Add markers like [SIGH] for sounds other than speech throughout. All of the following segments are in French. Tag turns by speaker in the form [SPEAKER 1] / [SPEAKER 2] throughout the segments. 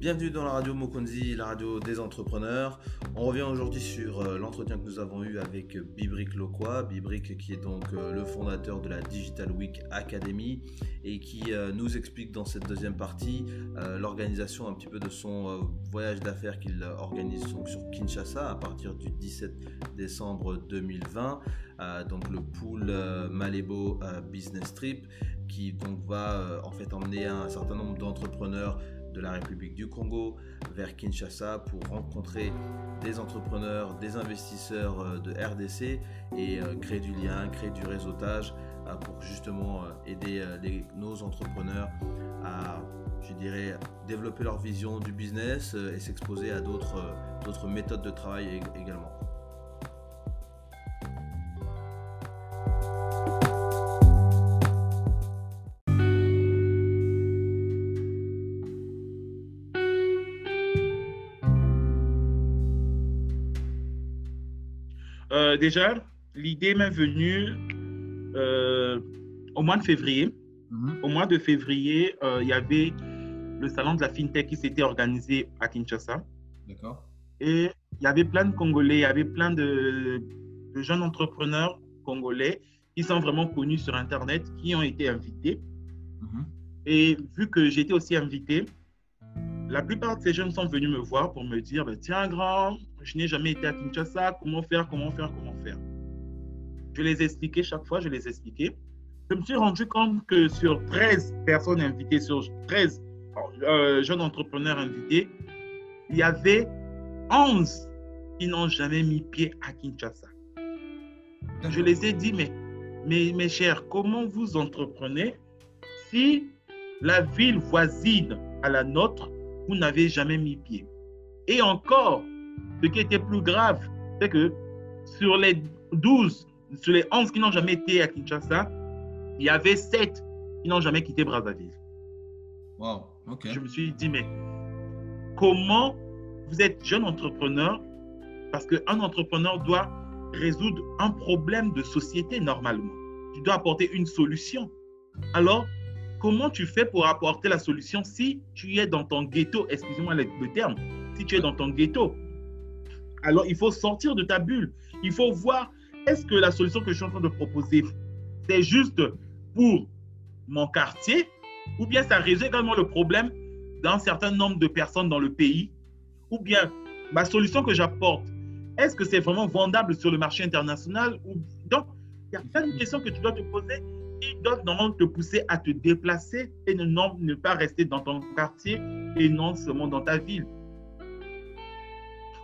[SPEAKER 1] Bienvenue dans la radio Mokonzi, la radio des entrepreneurs. On revient aujourd'hui sur euh, l'entretien que nous avons eu avec Bibrick Loquois. Bibrick qui est donc euh, le fondateur de la Digital Week Academy et qui euh, nous explique dans cette deuxième partie l'organisation un petit peu de son voyage d'affaires qu'il organise sur Kinshasa à partir du 17 décembre 2020. donc le pool Malebo Business Trip qui donc va en fait emmener un certain nombre d'entrepreneurs de la République du Congo vers Kinshasa pour rencontrer des entrepreneurs, des investisseurs euh, de RDC et euh, créer du lien, créer du réseautage euh, pour justement aider nos entrepreneurs à, je dirais, développer leur vision du business et s'exposer à d'autres méthodes de travail également.
[SPEAKER 2] Déjà, l'idée m'est venue euh, au mois de février. Mhm. Au mois de février, euh, il y avait le salon de la FinTech qui s'était organisé à Kinshasa. D'accord. Et il y avait plein de Congolais, il y avait plein de, jeunes entrepreneurs congolais qui sont vraiment connus sur Internet, qui ont été invités. Mhm. Et vu que j'étais aussi invité, la plupart de ces jeunes sont venus me voir pour me dire, ben, tiens grand, je n'ai jamais été à Kinshasa, comment faire, comment faire, comment faire. Je les expliquais chaque fois, je les expliquais. Je me suis rendu compte que sur 13 personnes invitées, sur 13 euh, jeunes entrepreneurs invités, il y avait 11 qui n'ont jamais mis pied à Kinshasa. Je les ai dit, mais, mais mes chers, comment vous entreprenez si la ville voisine à la nôtre vous n'avez jamais mis pied? Et encore, ce qui était plus grave, c'est que sur les 12, sur les 11 qui n'ont jamais été à Kinshasa, il y avait 7 qui n'ont jamais quitté Brazzaville. Wow, ok. Je me suis dit, mais comment vous êtes jeune entrepreneur Parce qu'un entrepreneur doit résoudre un problème de société normalement. Tu dois apporter une solution. Alors, Comment tu fais pour apporter la solution si tu es dans ton ghetto? Excusez-moi le, terme. Si tu es dans ton ghetto. Alors, il faut sortir de ta bulle. Il faut voir, est-ce que la solution que je suis en train de proposer, c'est juste pour mon quartier ou bien ça résout également le problème d'un certain nombre de personnes dans le pays ou bien ma solution que j'apporte, est-ce que c'est vraiment vendable sur le marché international ou... Donc, il y a plein de questions que tu dois te poser ils doivent normalement te pousser à te déplacer et ne, ne pas rester dans ton quartier et non seulement dans ta ville.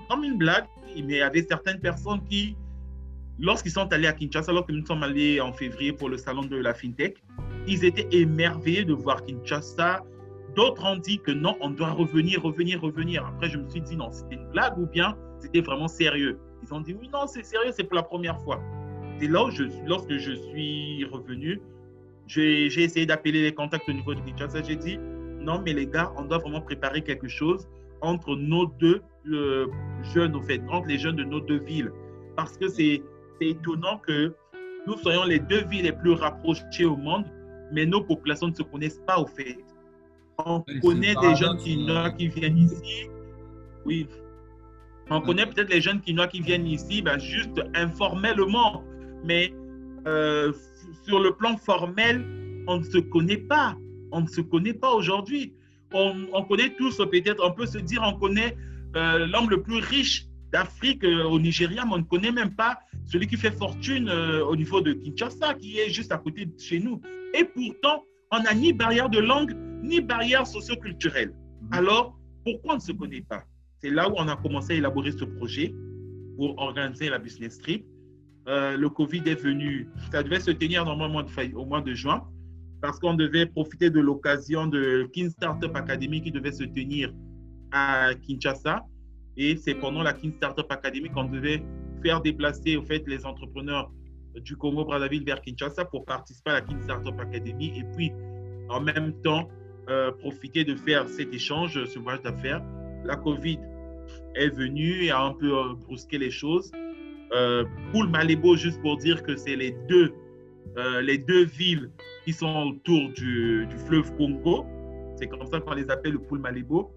[SPEAKER 2] Comme une blague, il y avait certaines personnes qui, lorsqu'ils sont allés à Kinshasa, alors que nous sommes allés en février pour le salon de la FinTech, ils étaient émerveillés de voir Kinshasa. D'autres ont dit que non, on doit revenir, revenir, revenir. Après, je me suis dit non, c'était une blague ou bien c'était vraiment sérieux? Ils ont dit oui, non, c'est sérieux, c'est pour la première fois. C'est là où je, lorsque je suis revenu, j'ai essayé d'appeler les contacts au niveau de Kinshasa. J'ai dit, non, mais les gars, on doit vraiment préparer quelque chose entre nos deux jeunes, fait, entre les jeunes de nos deux villes. Parce que c'est étonnant que nous soyons les deux villes les plus rapprochées au monde, mais nos populations ne se connaissent pas, au fait. On connaît des jeunes qui, qui viennent ici. Oui. On connaît peut-être les jeunes qui, qui viennent ici ben, juste informellement mais euh, sur le plan formel, on ne se connaît pas. On ne se connaît pas aujourd'hui. On, connaît tous, peut-être, on peut se dire, on connaît euh, l'homme le plus riche d'Afrique euh, au Nigeria, mais on ne connaît même pas celui qui fait fortune au niveau de Kinshasa, qui est juste à côté de chez nous. Et pourtant, on n'a ni barrière de langue, ni barrière socioculturelle. Mhm. Alors, pourquoi on ne se connaît pas? C'est là où on a commencé à élaborer ce projet pour organiser la business trip. Euh, le Covid est venu. Ça devait se tenir normalement au mois de juin parce qu'on devait profiter de l'occasion de King Startup Academy qui devait se tenir à Kinshasa. Et c'est pendant la King Startup Academy qu'on devait faire déplacer au fait, les entrepreneurs du Congo Brazzaville vers Kinshasa pour participer à la King Startup Academy et puis en même temps euh, profiter de faire cet échange, ce voyage d'affaires. La Covid est venue et a un peu euh, brusqué les choses. Euh, Poul Malébo, juste pour dire que c'est les deux, euh, les deux villes qui sont autour du, fleuve Congo. C'est comme ça qu'on les appelle le Poul Malébo.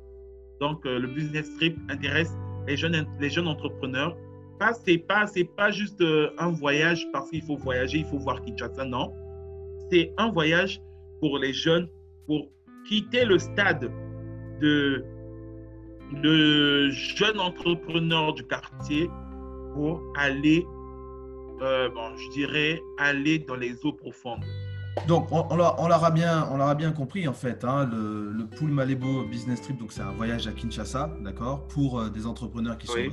[SPEAKER 2] Donc, le business trip intéresse les jeunes, les jeunes entrepreneurs. Pas, c'est pas, c'est pas juste un voyage parce qu'il faut voyager, il faut voir Kinshasa, non. C'est un voyage pour les jeunes pour quitter le stade de, de jeunes entrepreneurs du quartier pour aller, euh, bon, je dirais, aller dans les eaux profondes.
[SPEAKER 1] Donc, on, on l'aura bien, on bien compris en fait. Hein, le, le Pool Malébo Business Trip, donc c'est un voyage à Kinshasa, d'accord, pour euh, des entrepreneurs qui sont euh,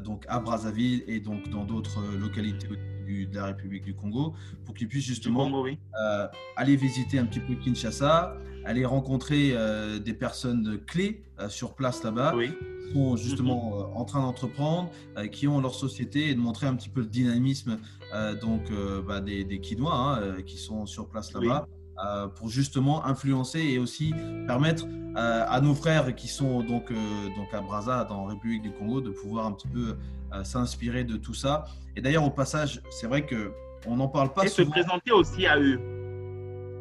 [SPEAKER 1] donc à Brazzaville et donc dans d'autres localités de la République du Congo, pour qu'ils puissent justement aller visiter un petit peu Kinshasa, aller rencontrer des personnes clés sur place là-bas, qui sont justement mhm. en train d'entreprendre, qui ont leur société et de montrer un petit peu le dynamisme donc bah, des, des Kinois hein, qui sont sur place là-bas. Euh, pour justement influencer et aussi permettre euh, à nos frères qui sont donc, euh, donc à Brazza, dans la République du Congo, de pouvoir un petit peu s'inspirer de tout ça. Et d'ailleurs, au passage, c'est vrai qu'on n'en parle pas
[SPEAKER 2] et
[SPEAKER 1] souvent.
[SPEAKER 2] se présenter aussi à eux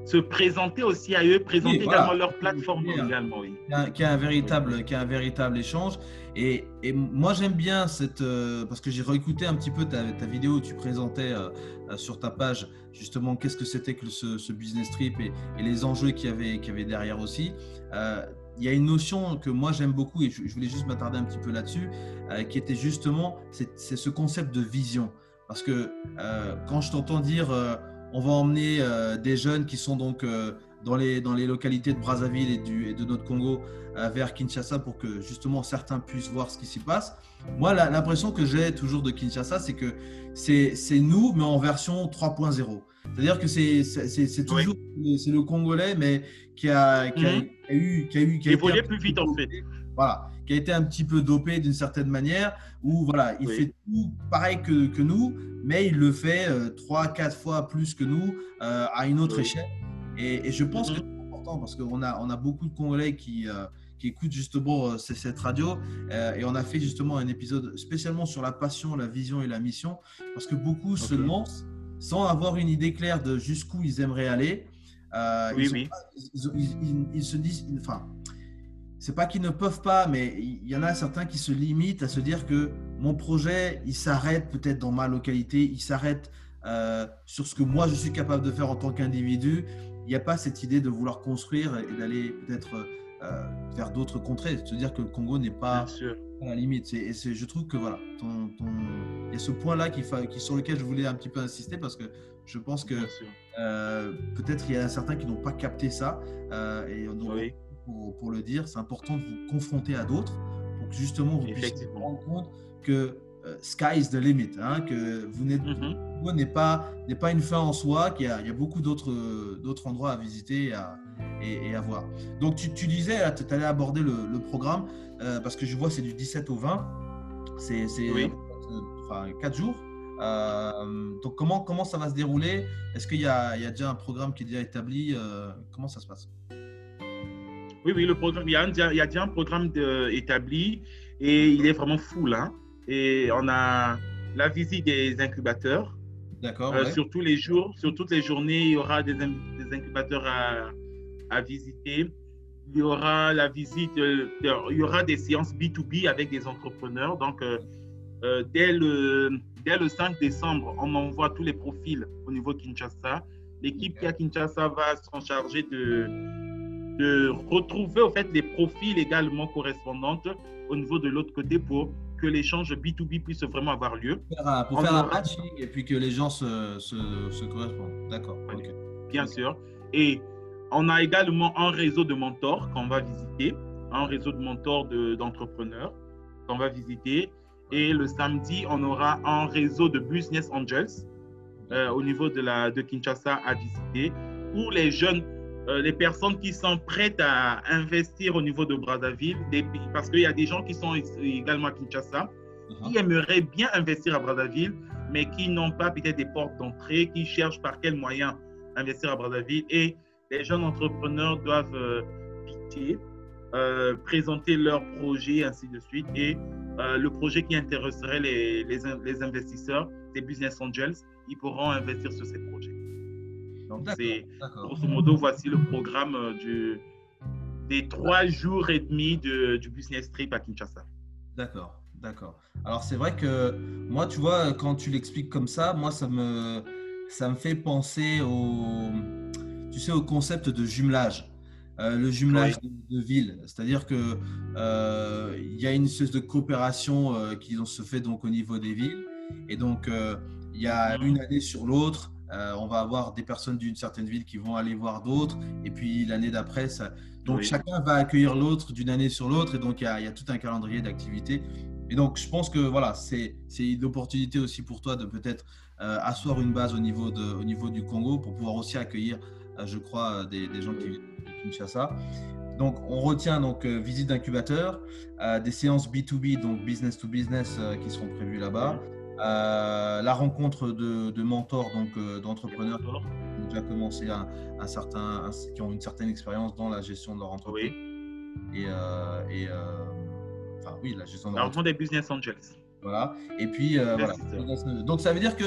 [SPEAKER 2] se présenter aussi à eux, présenter également leur plateforme également. Oui.
[SPEAKER 1] Qui a, un véritable, qui a un véritable échange. Et, et moi, j'aime bien cette. Euh, parce que j'ai réécouté un petit peu ta, ta, vidéo où tu présentais euh, euh, sur ta page justement qu'est-ce que c'était que ce, ce, business trip et, et les enjeux qu'il y, avait, qu'il y avait derrière aussi. il y a une notion que moi j'aime beaucoup et je, voulais juste m'attarder un petit peu là-dessus, qui était justement c'est ce concept de vision. Parce que quand je t'entends dire on va emmener euh, des jeunes qui sont donc euh, dans, les, dans les localités de Brazzaville et, du, et de notre Congo euh, vers Kinshasa pour que justement certains puissent voir ce qui s'y passe. Moi, l'impression que j'ai toujours de Kinshasa, c'est que c'est nous, mais en version 3.0. C'est-à-dire que c'est toujours c'est le Congolais, mais qui a, qui a, mhm. eu. Qui a eu
[SPEAKER 2] qui a plus vite en fait.
[SPEAKER 1] Voilà, qui a été un petit peu dopé d'une certaine manière, où voilà, il fait tout pareil que, que, nous, mais il le fait euh, trois, quatre fois plus que nous euh, à une autre échelle. Et, je pense que mhm. c'est important parce qu'on a, on a beaucoup de Congolais qui, euh, qui écoutent justement cette radio et on a fait justement un épisode spécialement sur la passion, la vision et la mission parce que beaucoup se lancent sans avoir une idée claire de jusqu'où ils aimeraient aller.
[SPEAKER 2] oui, oui.
[SPEAKER 1] ils, ils, se disent, enfin, c'est pas qu'ils ne peuvent pas, mais il y en a certains qui se limitent à se dire que mon projet, il s'arrête peut-être dans ma localité, il s'arrête euh, sur ce que moi je suis capable de faire en tant qu'individu. Il n'y a pas cette idée de vouloir construire et d'aller peut-être euh, vers d'autres contrées. Se dire que le Congo n'est pas à la limite. Et je trouve que voilà, ton, il y a ce point-là qui, qui, sur lequel je voulais un petit peu insister parce que je pense que euh, peut-être il y a certains qui n'ont pas capté ça. et donc, oui pour, le dire. C'est important de vous confronter à d'autres pour que justement vous puissiez vous rendre compte que euh, sky is the limit, hein, que vous n'êtes mm-hmm. n'est pas une fin en soi, qu'il y, a, il y a beaucoup d'autres endroits à visiter et à, et, à voir. Donc tu, tu disais, tu allais aborder le, programme euh, parce que je vois c'est du 17 au 20, c'est oui. enfin 4 jours. Euh, donc comment comment ça va se dérouler? Est-ce qu'il y, y a, déjà un programme qui est déjà établi? Comment ça se passe?
[SPEAKER 2] Oui, oui, le programme, il y a, il y a déjà un programme établi et il est vraiment full. Hein. Et on a la visite des incubateurs.
[SPEAKER 1] D'accord.
[SPEAKER 2] Euh, sur tous les jours, sur toutes les journées, il y aura des, des incubateurs à, à, visiter. Il y aura la visite, euh, il y aura des séances B2B avec des entrepreneurs. Donc, euh, dès, le, dès le 5 décembre, on envoie tous les profils au niveau Kinshasa. L'équipe qui est à Kinshasa va s'en charger de, de retrouver au fait les profils également correspondants au niveau de l'autre côté pour que l'échange B2B puisse vraiment avoir lieu.
[SPEAKER 1] Pour faire, un matching et puis que les gens se, se, correspondent. D'accord.
[SPEAKER 2] Bien sûr. Et on a également un réseau de mentors qu'on va visiter, un réseau de mentors d'entrepreneurs qu'on va visiter. Et le samedi, on aura un réseau de Business Angels euh, au niveau de, la, de Kinshasa à visiter, où les jeunes euh, les personnes qui sont prêtes à investir au niveau de Brazzaville, parce qu'il y a des gens qui sont également à Kinshasa, uh-huh. qui aimeraient bien investir à Brazzaville, mais qui n'ont pas peut-être des portes d'entrée, qui cherchent par quels moyens investir à Brazzaville. Et les jeunes entrepreneurs doivent euh, euh présenter leur projet, ainsi de suite. Et euh, le projet qui intéresserait les, les, les investisseurs, les business angels, ils pourront investir sur ces projets. Donc, c'est grosso modo, voici le programme euh, du, des trois jours et demi de, du business trip à Kinshasa.
[SPEAKER 1] D'accord, d'accord. Alors c'est vrai que moi, tu vois, quand tu l'expliques comme ça, moi, ça me, ça me fait penser au, tu sais, au concept de jumelage. Euh, le jumelage de, villes. C'est-à-dire que euh, y a une espèce de coopération euh, qui se fait donc au niveau des villes. Et donc, il y a une année sur l'autre, on va avoir des personnes d'une certaine ville qui vont aller voir d'autres. Et puis l'année d'après, ça... donc chacun va accueillir l'autre d'une année sur l'autre. Et donc, il y, y, a tout un calendrier d'activités. Et donc, je pense que voilà, c'est une opportunité aussi pour toi de peut-être asseoir une base au niveau, de, au niveau du Congo pour pouvoir aussi accueillir euh, je crois, euh, des, gens qui viennent de Kinshasa. Donc, on retient donc euh, visite d'incubateur, des séances B2B, donc business to business, qui seront prévues là-bas. La rencontre de, mentors, donc d'entrepreneurs qui ont déjà commencé un, un certain, qui ont une certaine expérience dans la gestion de leur entreprise. Oui. Et, enfin, oui, la gestion de
[SPEAKER 2] leur entreprise. des business angels.
[SPEAKER 1] Voilà. Et puis, euh, voilà. Donc, ça veut dire que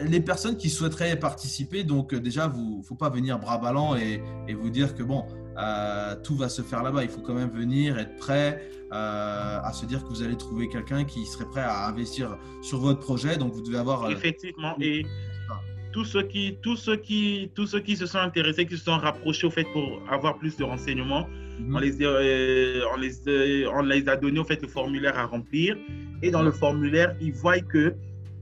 [SPEAKER 1] les personnes qui souhaiteraient participer, donc euh, déjà, vous faut pas venir bras ballants et, et vous dire que bon, euh, tout va se faire là-bas. Il faut quand même venir, être prêt à se dire que vous allez trouver quelqu'un qui serait prêt à investir sur votre projet. Donc, vous devez avoir.
[SPEAKER 2] Effectivement. Et tous ceux qui, tous ceux qui, tous ceux qui se sont intéressés, qui se sont rapprochés au fait pour avoir plus de renseignements, mhm. on, les, on, les, on les a donné au fait le formulaire à remplir et dans le formulaire, ils voient que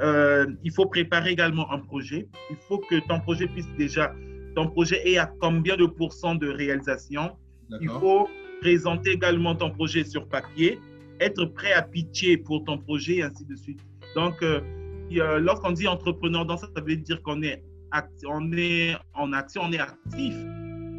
[SPEAKER 2] euh, il faut préparer également un projet. Il faut que ton projet puisse déjà, ton projet ait à combien de pourcents de réalisation? Il faut présenter également ton projet sur papier, être prêt à pitcher pour ton projet et ainsi de suite. Donc, euh, lorsqu'on dit entrepreneur, dans ça, ça veut dire qu'on est, on est en action, on est actif.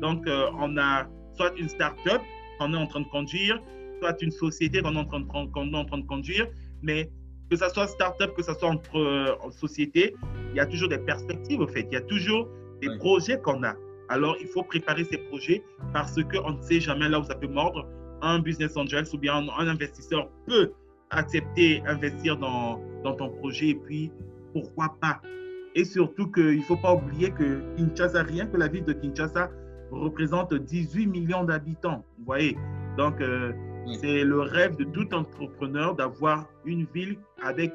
[SPEAKER 2] Donc, euh, on a soit une start-up qu'on est en train de conduire, soit une société qu'on est en train qu'on est en train de conduire, mais que ce soit start-up, que ce soit entre euh, sociétés, il y a toujours des perspectives, au fait. Il y a toujours des projets qu'on a. Alors, il faut préparer ces projets parce qu'on ne sait jamais là où ça peut mordre. Un business angel ou bien un, investisseur peut accepter investir dans, dans, ton projet et puis pourquoi pas. Et surtout qu'il ne faut pas oublier que Kinshasa, rien que la ville de Kinshasa représente 18 millions d'habitants. Vous voyez Donc, euh, c'est le rêve de tout entrepreneur d'avoir une ville avec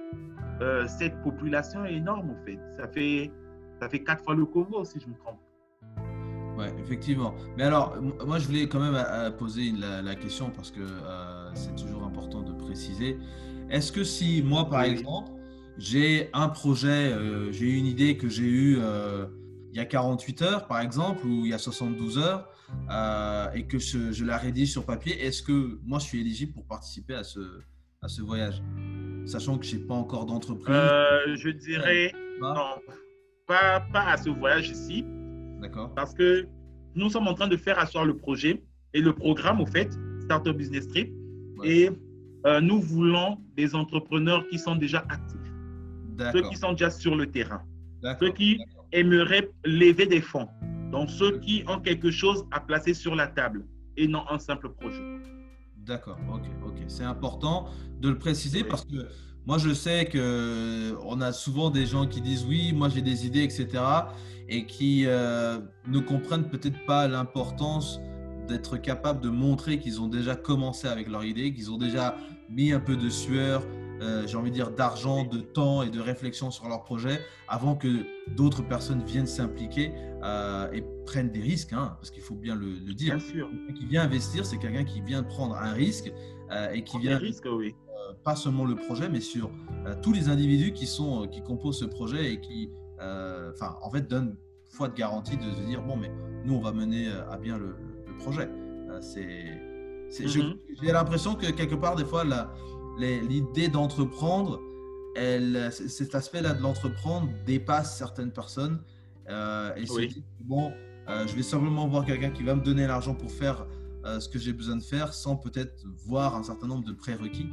[SPEAKER 2] euh, cette population énorme, en fait. Ça fait, ça fait quatre fois le Congo, si je me trompe.
[SPEAKER 1] Oui, effectivement. Mais alors, moi, je voulais quand même euh, poser la, question parce que euh, c'est toujours important de préciser. Est-ce que si moi, par exemple, j'ai un projet, j'ai une idée que j'ai eue il y a 48 heures, par exemple, ou il y a 72 heures, euh, et que je, la rédige sur papier, est-ce que moi je suis éligible pour participer à ce, à ce voyage? Sachant que je n'ai pas encore d'entreprise.
[SPEAKER 2] Euh, je dirais non, pas, pas à ce voyage ici.
[SPEAKER 1] D'accord.
[SPEAKER 2] Parce que nous sommes en train de faire asseoir le projet et le programme, au fait, Startup Business Trip. Et euh, nous voulons des entrepreneurs qui sont déjà actifs. Ceux qui sont déjà sur le terrain. Ceux qui aimeraient lever des fonds. Donc, ceux qui ont quelque chose à placer sur la table et non un simple projet.
[SPEAKER 1] D'accord, ok, ok. C'est important de le préciser parce que moi, je sais que on a souvent des gens qui disent oui, moi j'ai des idées, etc. et qui euh, ne comprennent peut-être pas l'importance d'être capable de montrer qu'ils ont déjà commencé avec leur idée, qu'ils ont déjà mis un peu de sueur, euh, j'ai envie de dire, d'argent, de temps et de réflexion sur leur projet avant que d'autres personnes viennent s'impliquer euh, et prennent des risques, hein, parce qu'il faut bien le, dire.
[SPEAKER 2] Bien sûr.
[SPEAKER 1] Quelqu'un qui vient investir, c'est quelqu'un qui vient prendre un risque euh, et qui vient.
[SPEAKER 2] Risque, oui.
[SPEAKER 1] Pas seulement le projet, mais sur tous les individus qui, sont, qui composent ce projet et qui, enfin, en fait, donnent foi de garantie de se dire bon, mais nous, on va mener à bien le, projet. c'est. Mm-hmm. J'ai l'impression que quelque part, des fois, l'idée d'entreprendre, cet aspect-là de l'entreprendre dépasse certaines personnes. Euh, et c'est bon, euh, je vais simplement voir quelqu'un qui va me donner l'argent pour faire euh, ce que j'ai besoin de faire sans peut-être voir un certain nombre de prérequis.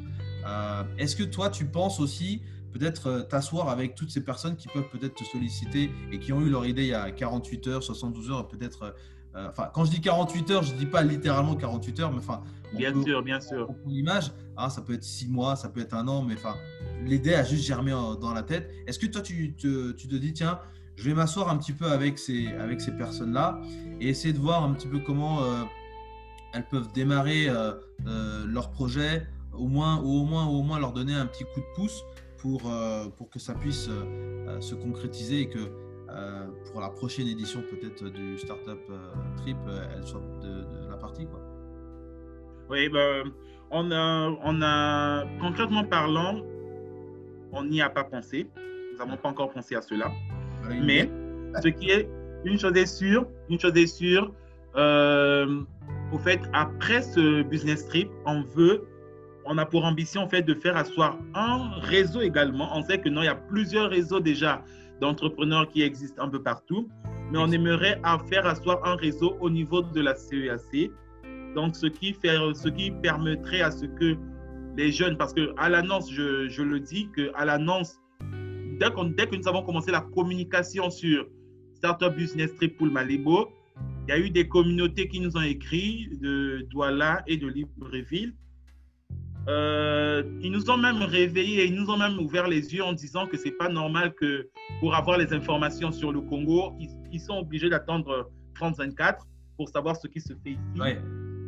[SPEAKER 1] Est-ce que toi, tu penses aussi peut-être t'asseoir avec toutes ces personnes qui peuvent peut-être te solliciter et qui ont eu leur idée il y a 48 heures, 72 heures, peut-être euh, enfin, quand je dis 48 heures, je ne dis pas littéralement 48 heures, mais enfin.
[SPEAKER 2] Bien sûr, bien sûr.
[SPEAKER 1] L'image, hein, ça peut être 6 mois, ça peut être un an, mais enfin, l'idée a juste germé dans la tête. Est-ce que toi, tu te, tu te dis, tiens, je vais m'asseoir un petit peu avec ces, avec ces personnes-là et essayer de voir un petit peu comment euh, elles peuvent démarrer leur projet, au moins, ou au moins, au moins leur donner un petit coup de pouce pour, pour que ça puisse se concrétiser et que pour la prochaine édition peut-être du Startup Trip, elle soit de, la partie. Quoi.
[SPEAKER 2] Oui, ben, on, a, on a, concrètement parlant, on n'y a pas pensé. Nous n'avons pas encore pensé à cela. Mais ce qui est, une chose est sûre, une chose est sûre, euh, au fait, après ce business trip, on veut, on a pour ambition en fait de faire asseoir un réseau également. On sait que non, il y a plusieurs réseaux déjà d'entrepreneurs qui existent un peu partout, mais on aimerait faire asseoir un réseau au niveau de la CEAC. Donc, ce qui, fait, ce qui permettrait à ce que les jeunes, parce que à l'annonce, je, je, le dis, que à l'annonce, dès, dès, que nous avons commencé la communication sur Startup Business Trip pour Malibo, il y a eu des communautés qui nous ont écrit de Douala et de Libreville. Euh, ils nous ont même réveillés, ils nous ont même ouvert les yeux en disant que c'est pas normal que pour avoir les informations sur le Congo, ils, sont obligés d'attendre 34 pour savoir ce qui se fait ici.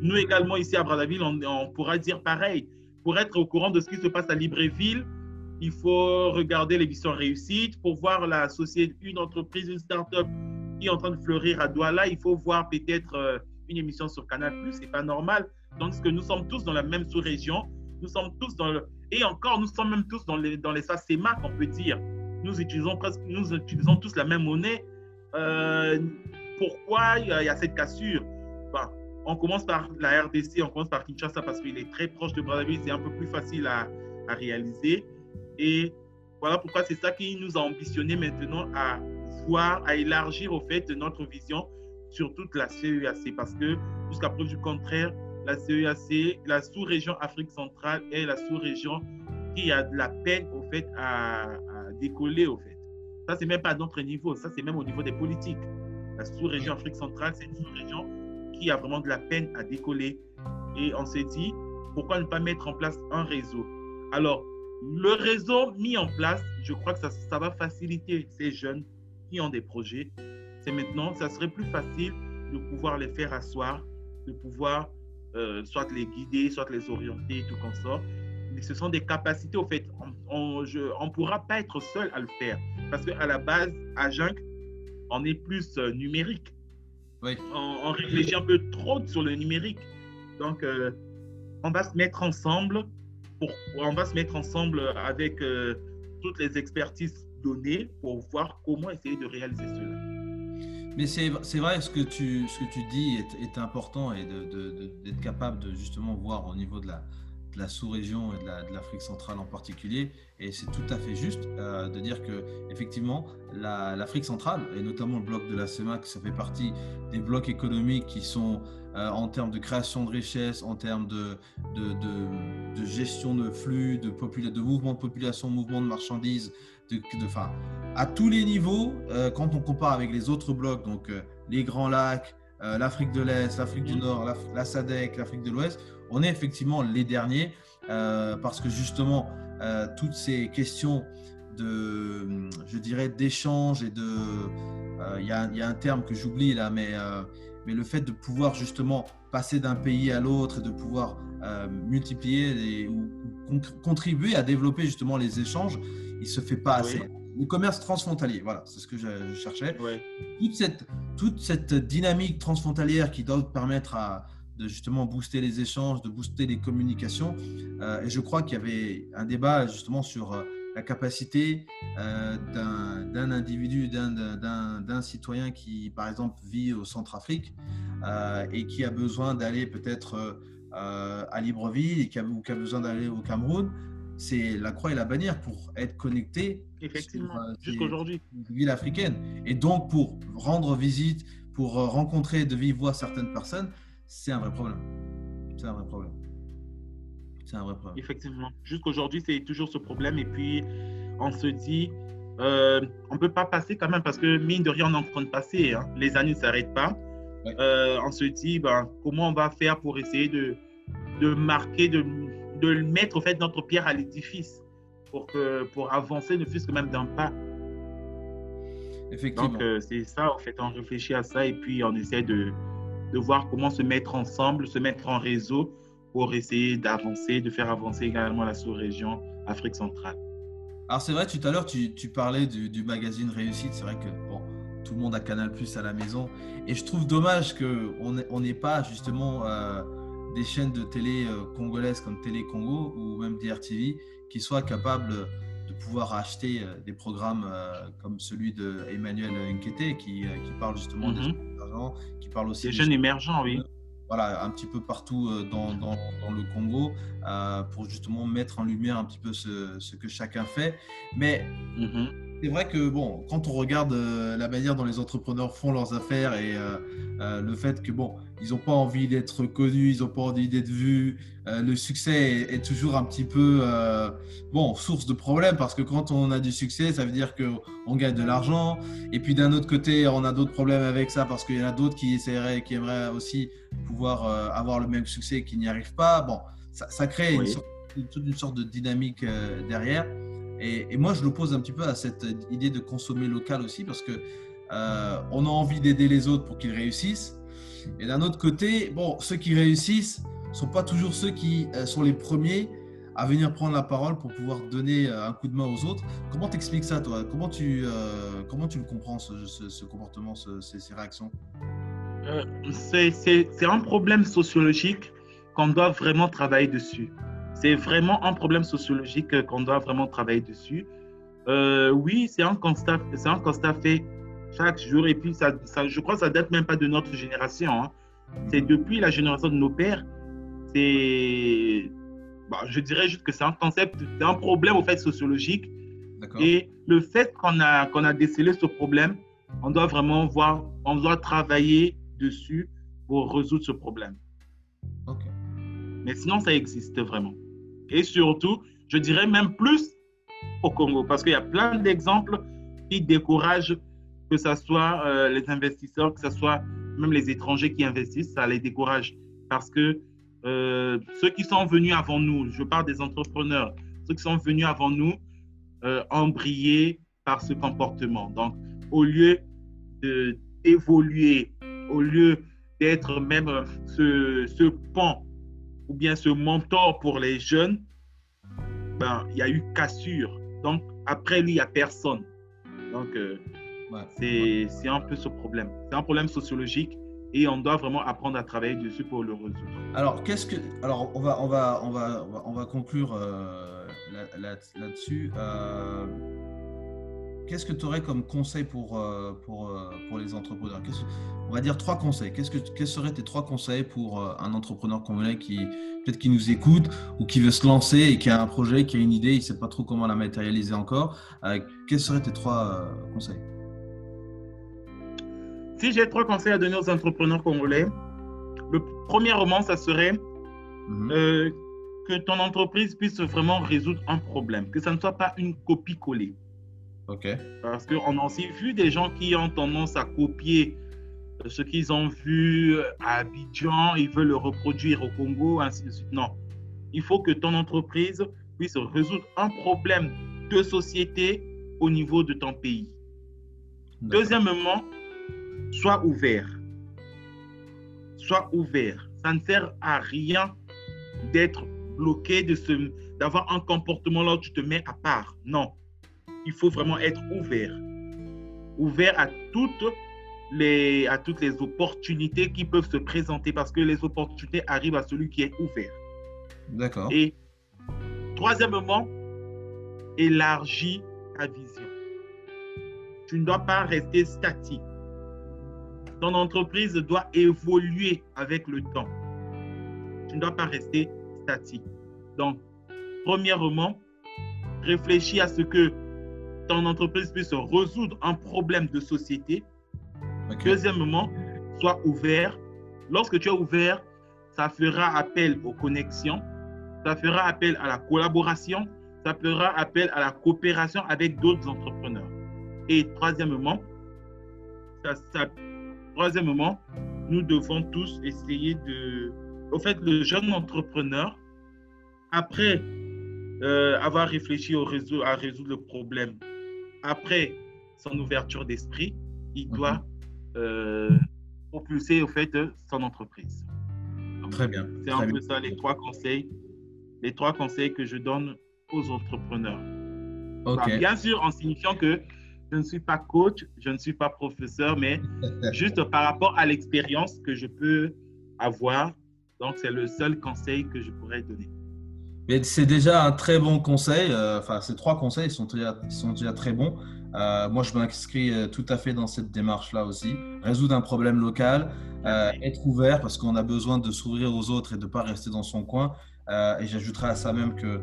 [SPEAKER 2] Nous également ici à Brazzaville, on, on pourra dire pareil pour être au courant de ce qui se passe à Libreville, il faut regarder l'émission Réussite. Pour voir la société, une entreprise, une start-up en train de fleurir à Douala, il faut voir peut-être euh, une émission sur Canal+. C'est pas normal. Donc, que nous sommes tous dans la même sous-région. Nous sommes tous dans le... Et encore, nous sommes même tous dans les, dans les SACEMAC, on peut dire. Nous utilisons presque, nous utilisons tous la même monnaie. Euh, pourquoi il y, a, cette cassure? On commence par la RDC, on commence par Kinshasa parce qu'il est très proche de Brazzaville, c'est un peu plus facile à, réaliser. Et voilà pourquoi c'est ça qui nous a ambitionné maintenant à voir, à élargir au fait notre vision sur toute la CEAC parce que jusqu'à preuve du contraire, la CEAC, la sous-région Afrique centrale est la sous-région qui a de la peine au fait à, à décoller au fait. Ça, c'est même pas à notre niveau, ça, c'est même au niveau des politiques. La sous-région Afrique centrale, c'est une sous-région qui a vraiment de la peine à décoller. Et on s'est dit, pourquoi ne pas mettre en place un réseau? Alors, le réseau mis en place, je crois que ça, ça va faciliter ces jeunes qui ont des projets. C'est maintenant, ça serait plus facile de pouvoir les faire asseoir, de pouvoir euh, soit les guider, soit les orienter, tout comme ça. Mais ce sont des capacités, au fait, on ne pourra pas être seul à le faire. Parce qu'à la base, à Junk, on est plus euh, numérique. On, réfléchit un peu trop sur le numérique. Donc, euh, on va se mettre ensemble. Pour, on va se mettre ensemble avec toutes les expertises données pour voir comment essayer de réaliser cela.
[SPEAKER 1] Mais c'est vrai, ce que tu, ce que tu dis est, important et d'être capable de justement voir au niveau de la, de la sous-région et de l'Afrique centrale en particulier. Et c'est tout à fait juste euh, de dire que effectivement l'Afrique centrale et notamment le bloc de la CEMAC, ça fait partie des blocs économiques qui sont euh, en termes de création de richesse, en termes de, de, gestion de flux, de, de mouvement de population, mouvement de marchandises, de, de, à tous les niveaux, euh, quand on compare avec les autres blocs, donc les Grands Lacs, l'Afrique de l'Est, l'Afrique du Nord, la, la SADC, l'Afrique de l'Ouest, on est effectivement les derniers euh, parce que justement, euh, toutes ces questions de, je dirais, d'échange et de. Euh, il y, a un terme que j'oublie là, mais, mais le fait de pouvoir justement passer d'un pays à l'autre et de pouvoir multiplier ou contribuer à développer justement les échanges, il se fait pas assez. Le commerce transfrontalier, voilà, c'est ce que je, cherchais. Toute, cette, toute cette dynamique transfrontalière qui doit permettre à, de justement booster les échanges, de booster les communications. Euh, et je crois qu'il y avait un débat justement sur euh, la capacité euh, d'un individu, d'un citoyen qui, par exemple, vit au Centrafrique et qui a besoin d'aller peut-être à Libreville et qui a, ou qui a besoin d'aller au Cameroun. C'est la croix et la bannière pour être connecté
[SPEAKER 2] Effectivement, jusqu'aujourd'hui.
[SPEAKER 1] Ville africaine. Et donc, pour rendre visite, pour rencontrer de vive voix certaines personnes, c'est un vrai problème. C'est un vrai problème.
[SPEAKER 2] C'est un vrai problème. Effectivement. Jusqu'aujourd'hui, c'est toujours ce problème. Et puis, on se dit, euh, on ne peut pas passer quand même parce que, mine de rien, on est en train de passer. Hein. Les années ne s'arrêtent pas. Euh, on se dit, ben, comment on va faire pour essayer de, de marquer, de, de mettre au fait notre pierre à l'édifice pour, que, pour avancer, ne fût-ce que même d'un pas. Effectivement. Donc, euh, c'est ça, en fait, on réfléchit à ça et puis on essaie de, de voir comment se mettre ensemble, se mettre en réseau pour essayer d'avancer, de faire avancer également la sous-région Afrique centrale.
[SPEAKER 1] Alors c'est vrai, tout à l'heure, tu, tu, parlais du, magazine Réussite. C'est vrai que bon, tout le monde a Canal Plus à la maison. Et je trouve dommage qu'on n'ait pas justement euh, des chaînes de télé euh, congolaises comme Télé Congo ou même DRTV qui soient capables de pouvoir acheter euh, des programmes comme celui de Emmanuel Nkete qui, qui parle justement des
[SPEAKER 2] mhm.
[SPEAKER 1] jeunes émergents, qui parle aussi
[SPEAKER 2] des, jeunes émergents, oui.
[SPEAKER 1] Voilà, un petit peu partout dans, dans, dans le Congo pour justement mettre en lumière un petit peu ce, ce que chacun fait. Mais
[SPEAKER 2] mhm
[SPEAKER 1] c'est vrai que bon, quand on regarde euh, la manière dont les entrepreneurs font leurs affaires et euh, euh, le fait que bon, ils n'ont pas envie d'être connus, ils n'ont pas envie d'être vus, le succès est, toujours un petit peu bon source de problèmes parce que quand on a du succès, ça veut dire que on gagne de l'argent et puis d'un autre côté, on a d'autres problèmes avec ça parce qu'il y en a d'autres qui essaieraient, qui aimeraient aussi pouvoir avoir le même succès et qui n'y arrivent pas. Bon, ça, crée toute une sorte de dynamique derrière. Et, moi, je l'oppose un petit peu à cette idée de consommer local aussi, parce que euh, on a envie d'aider les autres pour qu'ils réussissent. Et d'un autre côté, bon, ceux qui réussissent ne sont pas toujours ceux qui euh, sont les premiers à venir prendre la parole pour pouvoir donner euh, un coup de main aux autres. Comment t'expliques ça, toi? Comment tu, comment tu le comprends, ce, comportement, ces, ces, réactions?
[SPEAKER 2] C'est un problème sociologique qu'on doit vraiment travailler dessus. C'est vraiment un problème sociologique qu'on doit vraiment travailler dessus. Euh, oui, c'est un constat, c'est un constat fait chaque jour. Et puis, ça, ça, je crois que ça date même pas de notre génération. Hein. C'est depuis la génération de nos pères. C'est, bah, je dirais juste que c'est un concept, c'est un problème au fait sociologique. Et le fait qu'on a, qu'on a décelé ce problème, on doit vraiment voir, on doit travailler dessus pour résoudre ce problème. Mais sinon, ça existe vraiment et surtout, je dirais même plus au Congo, parce qu'il y a plein d'exemples qui découragent, que ce soit euh, les investisseurs, que ce soit même les étrangers qui investissent, ça les décourage. Parce que euh, ceux qui sont venus avant nous, je parle des entrepreneurs, ceux qui sont venus avant nous euh, ont brillé par ce comportement. Donc, au lieu d'évoluer, au lieu d'être même ce, ce pont ou bien ce mentor pour les jeunes, ben, il y a eu cassure. Donc, après lui, il n'y a personne. Donc, euh, c'est un peu ce problème. C'est un problème sociologique et on doit vraiment apprendre à travailler dessus pour le résoudre.
[SPEAKER 1] Alors, qu'est-ce que. Alors, on va, on va, on va, on va, conclure euh, là-dessus. euh, qu'est-ce que tu aurais comme conseil pour, euh, pour, euh, pour les entrepreneurs? On va dire trois conseils. Qu'est-ce que, quels seraient tes trois conseils pour euh, un entrepreneur congolais qui peut-être qui nous écoute ou qui veut se lancer et qui a un projet, qui a une idée, il ne sait pas trop comment la matérialiser encore Quels seraient tes trois conseils?
[SPEAKER 2] Si j'ai trois conseils à donner aux entrepreneurs congolais, le premier roman, ça serait mhm. que ton entreprise puisse vraiment résoudre un problème, que ça ne soit pas une copie collée. Parce qu'on a aussi vu des gens qui ont tendance à copier ce qu'ils ont vu à Abidjan, ils veulent le reproduire au Congo, ainsi de suite. Non. Il faut que ton entreprise puisse résoudre un problème de société au niveau de ton pays. Deuxièmement, sois ouvert. Sois ouvert. Ça ne sert à rien d'être bloqué, d'avoir un comportement là où tu te mets à part. Non il faut vraiment être ouvert. Ouvert à toutes les, à toutes les opportunités qui peuvent se présenter parce que les opportunités arrivent à celui qui est ouvert.
[SPEAKER 1] D'accord.
[SPEAKER 2] Et troisièmement, élargis ta vision. Tu ne dois pas rester statique. Ton entreprise doit évoluer avec le temps. Tu ne dois pas rester statique. Donc, premièrement, réfléchis à ce que ton entreprise puisse résoudre un problème de société. Deuxièmement, sois ouvert. Lorsque tu es ouvert, ça fera appel aux connexions, ça fera appel à la collaboration, ça fera appel à la coopération avec d'autres entrepreneurs. Et troisièmement, ça, troisièmement, nous devons tous essayer de... Au fait, le jeune entrepreneur, après euh, avoir réfléchi au réseau, à résoudre le problème, après son ouverture d'esprit, il mhm. doit euh, propulser au fait son entreprise.
[SPEAKER 1] très bien.
[SPEAKER 2] C'est un peu ça les trois conseils, les trois conseils que je donne aux entrepreneurs. bien sûr, en signifiant que je ne suis pas coach, je ne suis pas professeur, mais [LAUGHS] juste par rapport à l'expérience que je peux avoir. Donc, c'est le seul conseil que je pourrais donner.
[SPEAKER 1] Mais c'est déjà un très bon conseil. Euh, enfin, ces trois conseils sont déjà, sont déjà très bons. Euh, moi, je m'inscris euh, tout à fait dans cette démarche-là aussi. Résoudre un problème local, être ouvert parce qu'on a besoin de s'ouvrir aux autres et de ne pas rester dans son coin. et j'ajouterai à ça même que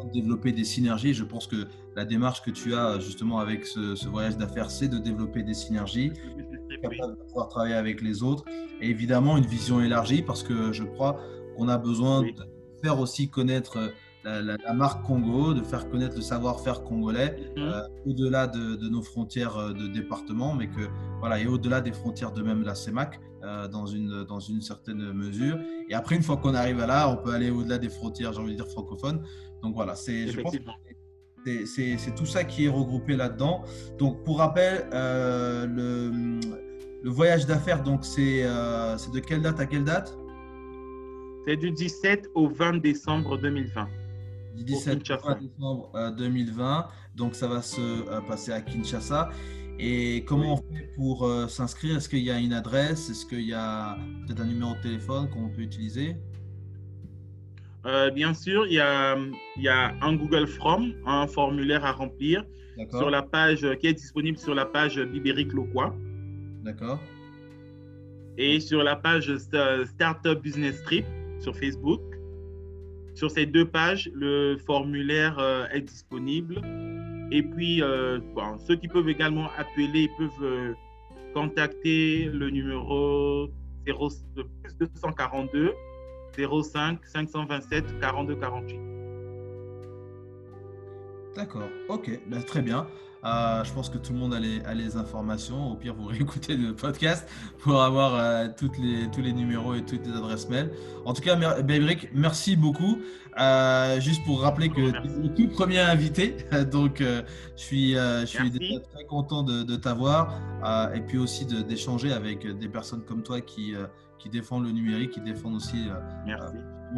[SPEAKER 1] on développer des synergies. Je pense que la démarche que tu as justement avec ce, voyage d'affaires, c'est de développer des synergies, de pouvoir travailler avec les autres et évidemment une vision élargie parce que je crois qu'on a besoin de faire aussi connaître la, marque Congo, de faire connaître le savoir-faire congolais mhm. euh, au-delà de, nos frontières euh, de département, mais que voilà, et au-delà des frontières de même la CEMAC euh, dans, une, dans une certaine mesure. Et après, une fois qu'on arrive à là, on peut aller au-delà des frontières, j'ai envie de dire francophones. Donc voilà, c'est, je pense c'est tout ça qui est regroupé là-dedans. Donc pour rappel, le, le, voyage d'affaires, donc c'est de quelle date à quelle date?
[SPEAKER 2] C'est du 17 au 20 décembre 2020
[SPEAKER 1] du 17 décembre 2020. Euh, Donc ça va se euh, passer à Kinshasa. Et comment on fait pour euh, s'inscrire? Est-ce qu'il y a une adresse? Est-ce qu'il y a peut-être un numéro de téléphone qu'on peut utiliser?
[SPEAKER 2] Bien sûr, il y, a, il y a un Google Form, un formulaire à remplir sur la page qui est disponible sur la page Bibérique Loquois.
[SPEAKER 1] D'accord.
[SPEAKER 2] Et sur la page Startup Business Trip Facebook. Sur ces deux pages, le formulaire euh, est disponible. Et puis, euh, ceux qui peuvent également appeler peuvent euh, contacter le numéro 0, 242 05 527 42 48.
[SPEAKER 1] D'accord, ok, ben, très bien. Euh, je pense que tout le monde a les, informations. Au pire, vous [LAUGHS] réécoutez le podcast pour avoir euh, toutes les, tous les numéros et toutes les adresses mail. En tout cas, Bébrick, merci beaucoup. Euh, juste pour rappeler que tu es le tout premier invité. [LAUGHS] Donc, je suis, je suis très content de, t'avoir et puis aussi d'échanger avec des personnes comme toi qui, qui défendent le numérique, qui défendent aussi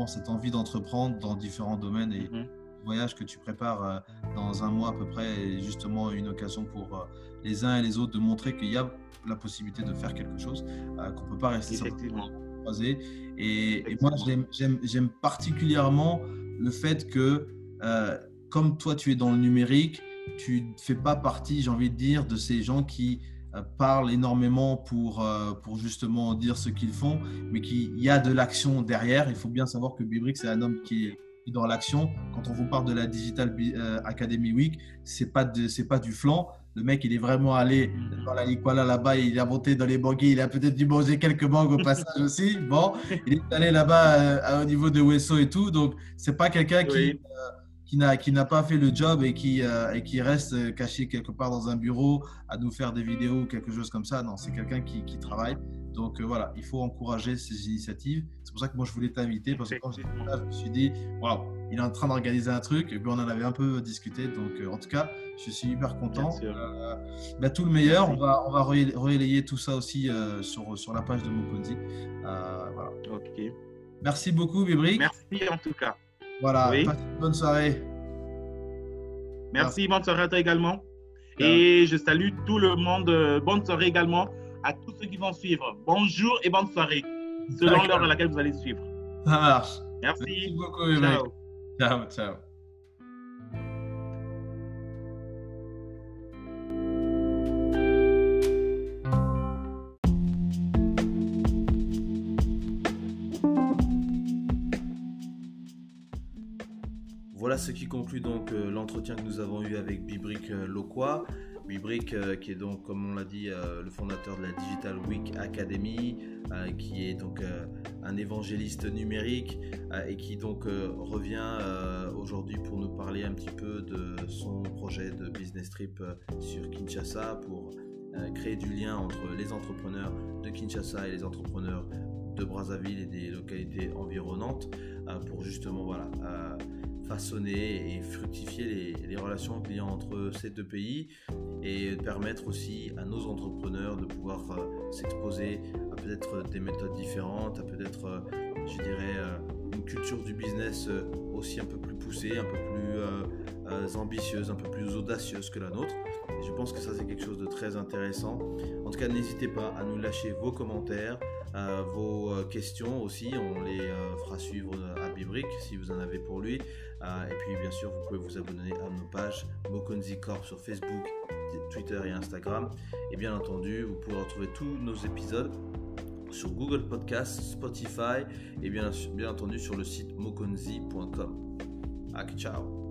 [SPEAKER 1] cette envie d'entreprendre dans différents domaines. Et, mm-hmm voyage que tu prépares euh, dans un mois à peu près est justement une occasion pour euh, les uns et les autres de montrer qu'il y a la possibilité de faire quelque chose, euh, qu'on ne peut pas rester croisé. Et, et moi, j'aime particulièrement le fait que, comme toi, tu es dans le numérique, tu ne fais pas partie, j'ai envie de dire, de ces gens qui parlent énormément pour, pour justement dire ce qu'ils font, mais qu'il y a de l'action derrière. Il faut bien savoir que Bibrix, c'est un homme qui est dans l'action. Quand on vous parle de la Digital euh, Academy Week, c'est pas c'est pas du flanc. Le mec, il est vraiment allé dans la Likwala là-bas, il a monté dans les banquiers, il a peut-être dû manger quelques mangues au passage aussi. Bon, il est allé là-bas euh, au niveau de Wesso et tout. Donc, c'est pas quelqu'un qui, euh, qui n'a qui n'a pas fait le job et qui et qui reste caché quelque part dans un bureau à nous faire des vidéos ou quelque chose comme ça. Non, c'est quelqu'un qui, qui, travaille. Donc voilà, il faut encourager ces initiatives. C'est pour ça que moi je voulais t'inviter parce que quand j'ai là, je me suis dit, waouh, il est en train d'organiser un truc et puis on en avait un peu discuté. Donc euh, en tout cas, je suis hyper content. Euh, bah, tout le meilleur. On va, on va relayer tout ça aussi euh, sur, sur la page de Mokonzi. voilà.
[SPEAKER 2] Ok.
[SPEAKER 1] Merci beaucoup, Bibrick.
[SPEAKER 2] Merci en tout cas.
[SPEAKER 1] Voilà, bonne soirée.
[SPEAKER 2] Merci, bonne soirée à toi également. Et je salue tout le monde. Bonne soirée également à tous ceux qui vont suivre. Bonjour et bonne soirée, selon l'heure à laquelle vous allez suivre.
[SPEAKER 1] Ça marche.
[SPEAKER 2] Merci.
[SPEAKER 1] Merci beaucoup, ciao. ciao, ciao. Ce qui conclut donc euh, l'entretien que nous avons eu avec Bibrick euh, Loquois. Bibrick, euh, qui est donc, comme on l'a dit, euh, le fondateur de la Digital Week Academy, qui est donc un évangéliste numérique et qui donc revient aujourd'hui pour nous parler un petit peu de son projet de business trip sur Kinshasa pour créer du lien entre les entrepreneurs de Kinshasa et les entrepreneurs de Brazzaville et des localités environnantes pour justement voilà façonner et fructifier les, relations clients entre ces deux pays et permettre aussi à nos entrepreneurs de pouvoir euh, s'exposer à peut-être des méthodes différentes, à peut-être, je dirais, une culture du business aussi un peu plus poussée, un peu plus ambitieuse, un peu plus audacieuse que la nôtre. Je pense que ça c'est quelque chose de très intéressant. En tout cas, n'hésitez pas à nous lâcher vos commentaires, vos questions aussi. On les fera suivre à Bibrick si vous en avez pour lui. et puis bien sûr, vous pouvez vous abonner à nos pages Mokonzi Corp sur Facebook, Twitter et Instagram. Et bien entendu, vous pouvez retrouver tous nos épisodes sur Google Podcast, Spotify et bien, bien entendu sur le site mokonzi.com. Ciao